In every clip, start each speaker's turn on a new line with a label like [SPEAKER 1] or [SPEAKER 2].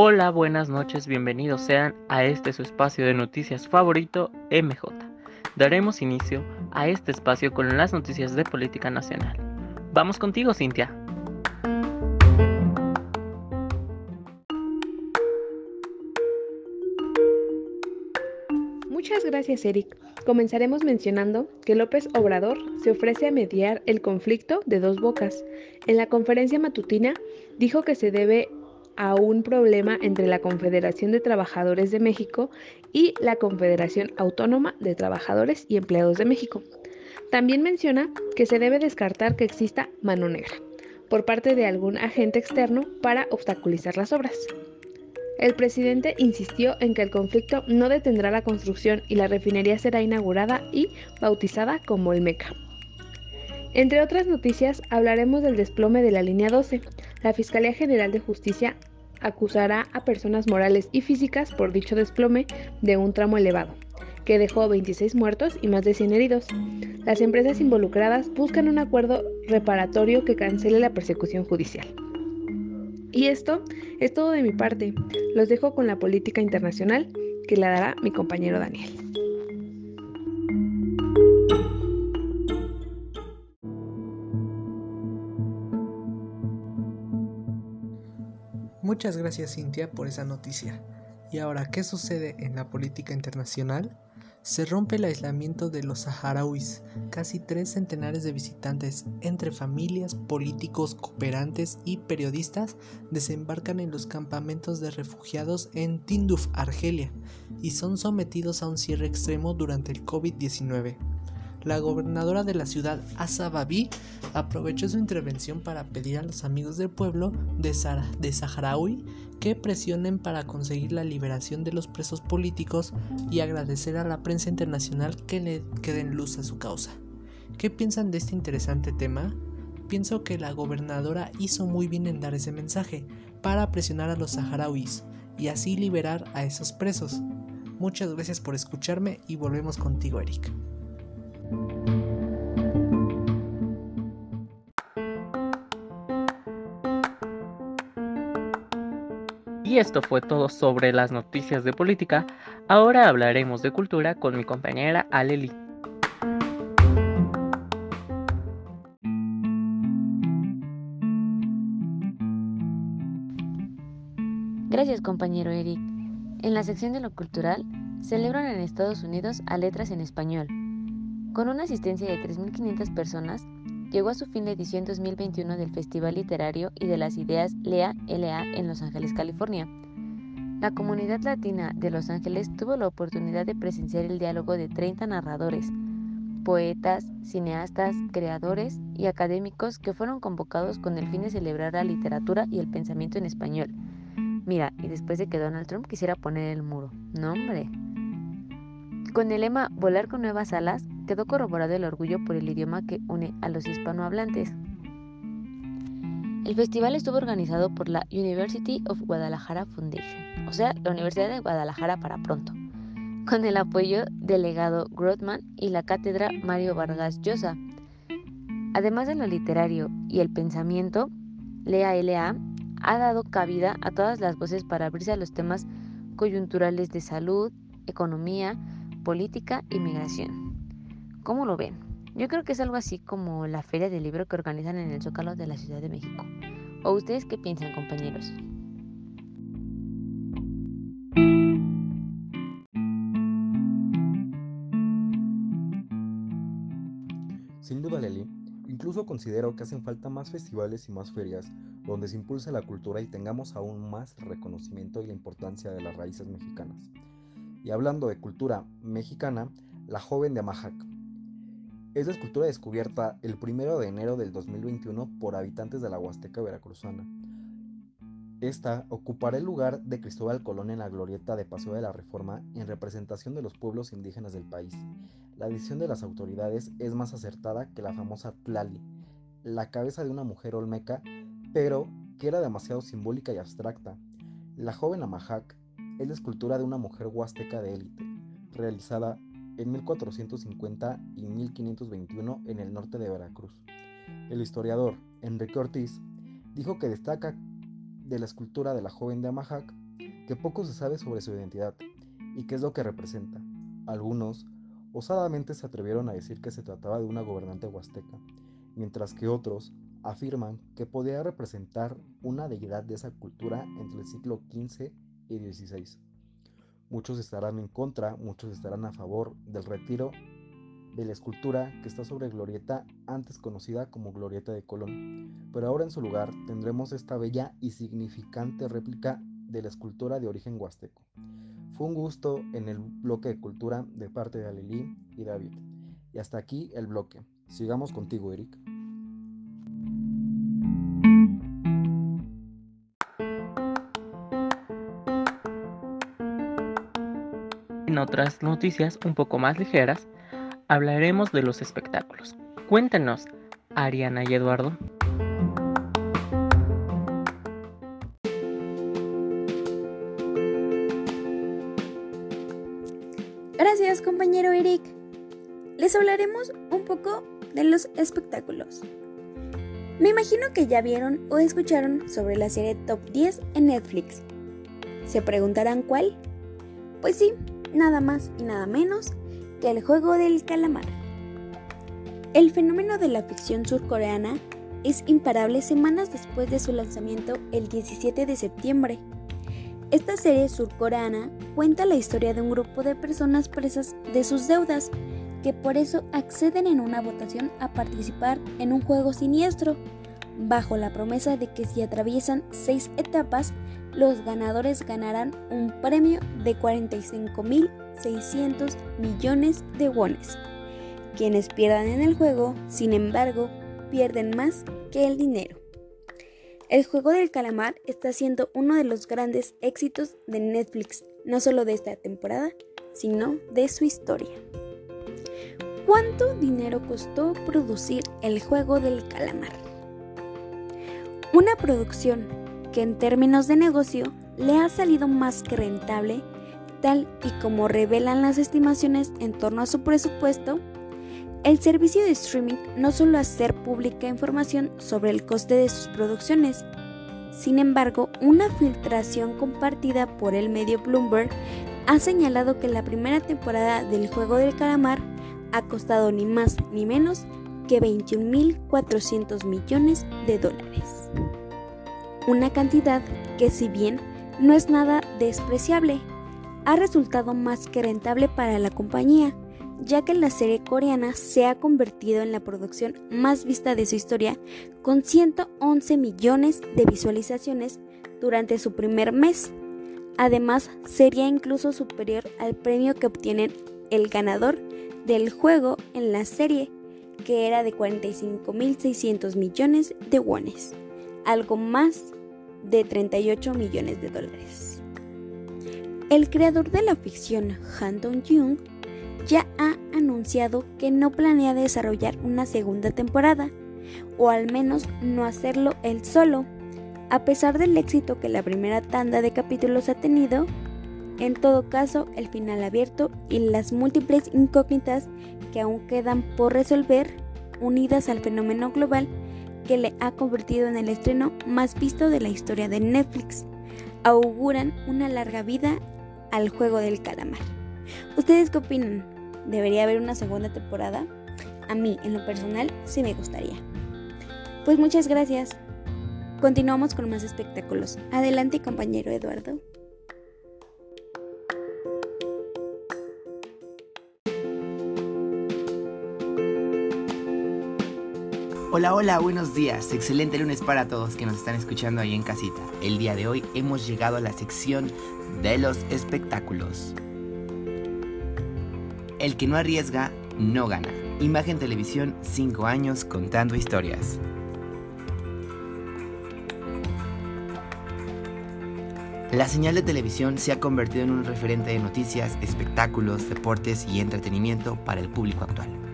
[SPEAKER 1] Hola, buenas noches, bienvenidos sean a este su espacio de noticias favorito, MJ. Daremos inicio a este espacio con las noticias de política nacional. Vamos contigo, Cintia.
[SPEAKER 2] Muchas gracias, Eric. Comenzaremos mencionando que López Obrador se ofrece a mediar el conflicto de dos bocas. En la conferencia matutina dijo que se debe a un problema entre la Confederación de Trabajadores de México y la Confederación Autónoma de Trabajadores y Empleados de México. También menciona que se debe descartar que exista mano negra por parte de algún agente externo para obstaculizar las obras. El presidente insistió en que el conflicto no detendrá la construcción y la refinería será inaugurada y bautizada como el MECA. Entre otras noticias, hablaremos del desplome de la línea 12. La Fiscalía General de Justicia acusará a personas morales y físicas por dicho desplome de un tramo elevado, que dejó 26 muertos y más de 100 heridos. Las empresas involucradas buscan un acuerdo reparatorio que cancele la persecución judicial. Y esto es todo de mi parte. Los dejo con la política internacional que la dará mi compañero Daniel.
[SPEAKER 3] Muchas gracias Cintia por esa noticia. ¿Y ahora qué sucede en la política internacional? Se rompe el aislamiento de los saharauis. Casi tres centenares de visitantes, entre familias, políticos, cooperantes y periodistas, desembarcan en los campamentos de refugiados en Tinduf, Argelia, y son sometidos a un cierre extremo durante el COVID-19 la gobernadora de la ciudad, Asa aprovechó su intervención para pedir a los amigos del pueblo de, Saharaui que presionen para conseguir la liberación de los presos políticos y agradecer a la prensa internacional que le den luz a su causa. ¿Qué piensan de este interesante tema? Pienso que la gobernadora hizo muy bien en dar ese mensaje para presionar a los saharauis y así liberar a esos presos. Muchas gracias por escucharme y volvemos contigo, Eric.
[SPEAKER 1] Y esto fue todo sobre las noticias de política. Ahora hablaremos de cultura con mi compañera Aleli.
[SPEAKER 4] Gracias compañero Eric. En la sección de lo cultural, celebran en Estados Unidos a letras en español, con una asistencia de 3.500 personas, llegó a su fin la edición 2021 del Festival Literario y de las Ideas LEA LA en Los Ángeles, California. La comunidad latina de Los Ángeles tuvo la oportunidad de presenciar el diálogo de 30 narradores, poetas, cineastas, creadores y académicos que fueron convocados con el fin de celebrar la literatura y el pensamiento en español. Mira, y después de que Donald Trump quisiera poner el muro. No, hombre. Con el lema Volar con nuevas alas, quedó corroborado el orgullo por el idioma que une a los hispanohablantes. El festival estuvo organizado por la University of Guadalajara Foundation, o sea, la Universidad de Guadalajara para pronto, con el apoyo del legado Grothman y la cátedra Mario Vargas Llosa. Además de lo literario y el pensamiento, Lea LA ha dado cabida a todas las voces para abrirse a los temas coyunturales de salud, economía, política y migración. ¿Cómo lo ven? Yo creo que es algo así como la feria del libro que organizan en el Zócalo de la Ciudad de México. ¿O ustedes qué piensan, compañeros?
[SPEAKER 5] Sin duda, Leli, incluso considero que hacen falta más festivales y más ferias donde se impulse la cultura y tengamos aún más reconocimiento y la importancia de las raíces mexicanas. Y hablando de cultura mexicana, La joven de Amajac, es la escultura descubierta el 1 de enero del 2021 por habitantes de la Huasteca Veracruzana. Esta ocupará el lugar de Cristóbal Colón en la glorieta de Paseo de la Reforma en representación de los pueblos indígenas del país. La decisión de las autoridades es más acertada que la famosa Tlali, la cabeza de una mujer olmeca, pero que era demasiado simbólica y abstracta. La joven Amajac es la escultura de una mujer huasteca de élite, realizada en 1450 y 1521 en el norte de Veracruz. El historiador Enrique Ortiz dijo que destaca de la escultura de la joven de Amajac que poco se sabe sobre su identidad y qué es lo que representa. Algunos osadamente se atrevieron a decir que se trataba de una gobernante huasteca, mientras que otros afirman que podía representar una deidad de esa cultura entre el siglo XV y XVI. Muchos estarán en contra, muchos estarán a favor del retiro de la escultura que está sobre Glorieta, antes conocida como Glorieta de Colón. Pero ahora en su lugar tendremos esta bella y significante réplica de la escultura de origen huasteco. Fue un gusto en el bloque de cultura de parte de Alelí y David. Y hasta aquí el bloque. Sigamos contigo, Eric.
[SPEAKER 1] Otras noticias un poco más ligeras, hablaremos de los espectáculos. Cuéntenos, Ariana y Eduardo.
[SPEAKER 6] Gracias, compañero Eric. Les hablaremos un poco de los espectáculos. Me imagino que ya vieron o escucharon sobre la serie Top 10 en Netflix. ¿Se preguntarán cuál? Pues sí, nada más y nada menos que el juego del calamar. El fenómeno de la ficción surcoreana es imparable semanas después de su lanzamiento el 17 de septiembre. Esta serie surcoreana cuenta la historia de un grupo de personas presas de sus deudas que por eso acceden en una votación a participar en un juego siniestro, bajo la promesa de que si atraviesan seis etapas, los ganadores ganarán un premio de 45.600 millones de wones. Quienes pierdan en el juego, sin embargo, pierden más que el dinero. El juego del calamar está siendo uno de los grandes éxitos de Netflix, no solo de esta temporada, sino de su historia. ¿Cuánto dinero costó producir el juego del calamar? Una producción que en términos de negocio le ha salido más que rentable, tal y como revelan las estimaciones en torno a su presupuesto, el servicio de streaming no solo hacer pública información sobre el coste de sus producciones, sin embargo, una filtración compartida por el medio Bloomberg ha señalado que la primera temporada del juego del calamar ha costado ni más ni menos que 21.400 millones de dólares. Una cantidad que si bien no es nada despreciable, ha resultado más que rentable para la compañía, ya que la serie coreana se ha convertido en la producción más vista de su historia, con 111 millones de visualizaciones durante su primer mes. Además, sería incluso superior al premio que obtiene el ganador del juego en la serie, que era de 45.600 millones de wones, algo más de 38 millones de dólares. El creador de la ficción, Han Dong-jung, ya ha anunciado que no planea desarrollar una segunda temporada, o al menos no hacerlo él solo. A pesar del éxito que la primera tanda de capítulos ha tenido, en todo caso, el final abierto y las múltiples incógnitas que aún quedan por resolver, unidas al fenómeno global que le ha convertido en el estreno más visto de la historia de Netflix, auguran una larga vida al juego del calamar. ¿Ustedes qué opinan? ¿Debería haber una segunda temporada? A mí, en lo personal, sí me gustaría. Pues muchas gracias. Continuamos con más espectáculos. Adelante, compañero Eduardo.
[SPEAKER 7] Hola, hola, buenos días. Excelente lunes para todos que nos están escuchando ahí en casita. El día de hoy hemos llegado a la sección de los espectáculos. El que no arriesga, no gana. Imagen Televisión, 5 años contando historias. La señal de televisión se ha convertido en un referente de noticias, espectáculos, deportes y entretenimiento para el público actual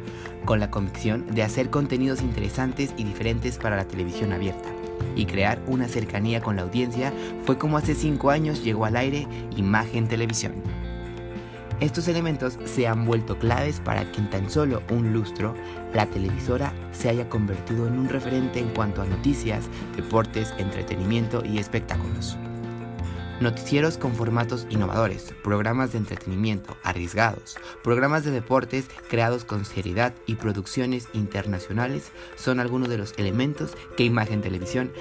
[SPEAKER 7] con la convicción de hacer contenidos interesantes y diferentes para la televisión abierta. Y crear una cercanía con la audiencia fue como hace 5 años llegó al aire Imagen Televisión. Estos elementos se han vuelto claves para que en tan solo un lustro la televisora se haya convertido en un referente en cuanto a noticias, deportes, entretenimiento y espectáculos. Noticieros con formatos innovadores, programas de entretenimiento arriesgados, programas de deportes creados con seriedad y producciones internacionales son algunos de los elementos que Imagen Televisión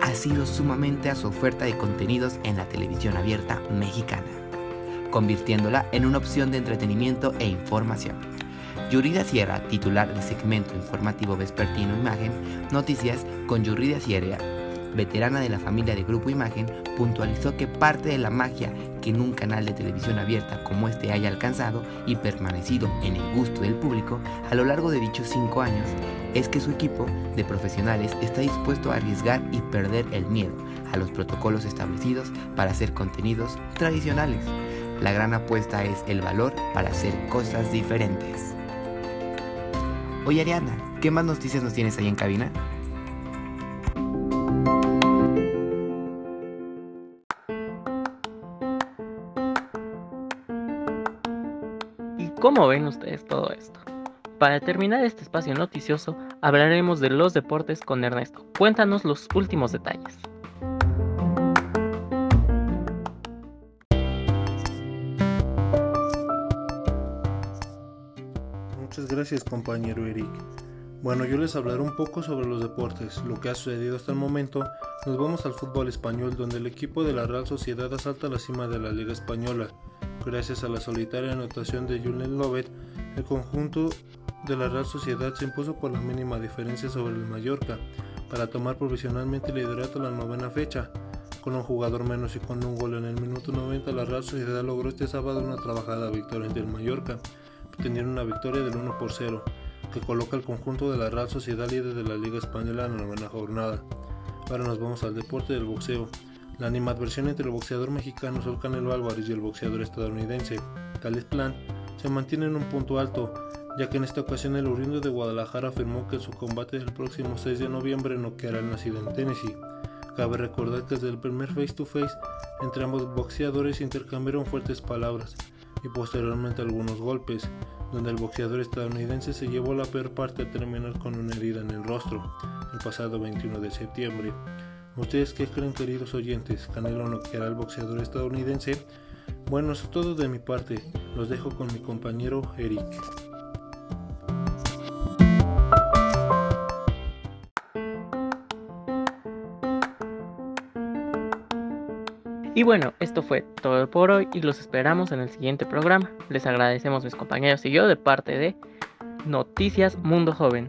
[SPEAKER 7] ha sido sumamente a su oferta de contenidos en la televisión abierta mexicana, convirtiéndola en una opción de entretenimiento e información. Yurida Sierra, titular del segmento informativo vespertino Imagen, Noticias con Yurida Sierra, veterana de la familia de Grupo Imagen, puntualizó que parte de la magia que un canal de televisión abierta como este haya alcanzado y permanecido en el gusto del público a lo largo de dichos cinco años es que su equipo de profesionales está dispuesto a arriesgar y perder el miedo a los protocolos establecidos para hacer contenidos tradicionales. La gran apuesta es el valor para hacer cosas diferentes. Oye Ariana, ¿qué más noticias nos tienes ahí en cabina?
[SPEAKER 1] Cómo ven ustedes todo esto? Para terminar este espacio noticioso, hablaremos de los deportes con Ernesto. Cuéntanos los últimos detalles.
[SPEAKER 8] Muchas gracias compañero Eric. Bueno, yo les hablaré un poco sobre los deportes, lo que ha sucedido hasta el momento. Nos vamos al fútbol español, donde el equipo de la Real Sociedad asalta la cima de la Liga Española. Gracias a la solitaria anotación de Julen Lobet, el conjunto de la Real Sociedad se impuso por la mínima diferencia sobre el Mallorca, para tomar provisionalmente el liderato a la novena fecha. Con un jugador menos y con un gol en el minuto 90, la Real Sociedad logró este sábado una trabajada victoria ante el Mallorca, obteniendo una victoria del 1 por 0 que coloca al conjunto de la Real Sociedad líder de la Liga Española en la novena jornada. Ahora nos vamos al deporte del boxeo. La animadversión entre el boxeador mexicano Sol Canelo Álvarez y el boxeador estadounidense Caleb Plant se mantiene en un punto alto, ya que en esta ocasión el oriundo de Guadalajara afirmó que su combate del próximo 6 de noviembre no quedará el nacido en Tennessee. Cabe recordar que desde el primer face to face entre ambos boxeadores intercambiaron fuertes palabras y posteriormente algunos golpes, donde el boxeador estadounidense se llevó la peor parte a terminar con una herida en el rostro el pasado 21 de septiembre. ¿Ustedes qué creen queridos oyentes? ¿Canelo noqueará al boxeador estadounidense? Bueno, eso es todo de mi parte. Los dejo con mi compañero Eric.
[SPEAKER 1] Y bueno, esto fue todo por hoy y los esperamos en el siguiente programa. Les agradecemos mis compañeros y yo de parte de Noticias Mundo Joven.